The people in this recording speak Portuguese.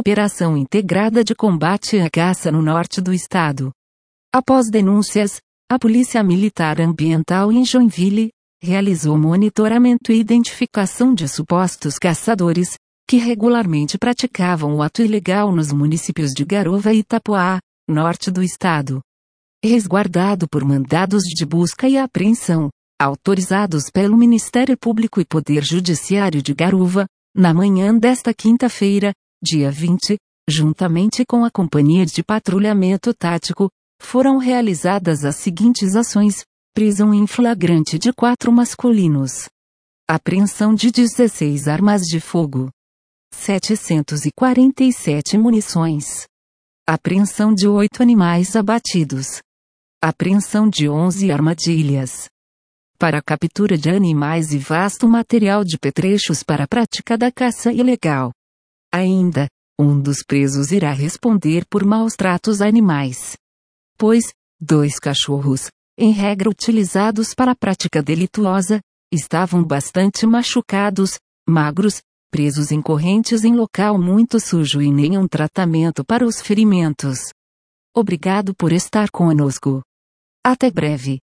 Operação Integrada de Combate à Caça no Norte do Estado. Após denúncias, a Polícia Militar Ambiental em Joinville realizou monitoramento e identificação de supostos caçadores que regularmente praticavam o ato ilegal nos municípios de Garova e Itapoá, norte do estado. Resguardado por mandados de busca e apreensão, autorizados pelo Ministério Público e Poder Judiciário de Garuva, na manhã desta quinta-feira, dia 20, juntamente com a Companhia de Patrulhamento Tático, foram realizadas as seguintes ações: prisão em flagrante de quatro masculinos, apreensão de 16 armas de fogo, 747 munições, apreensão de oito animais abatidos, apreensão de 11 armadilhas. Para captura de animais e vasto material de petrechos para a prática da caça ilegal. Ainda, um dos presos irá responder por maus tratos a animais. Pois, dois cachorros, em regra utilizados para a prática delituosa, estavam bastante machucados, magros, presos em correntes em local muito sujo e nenhum tratamento para os ferimentos. Obrigado por estar conosco. Até breve.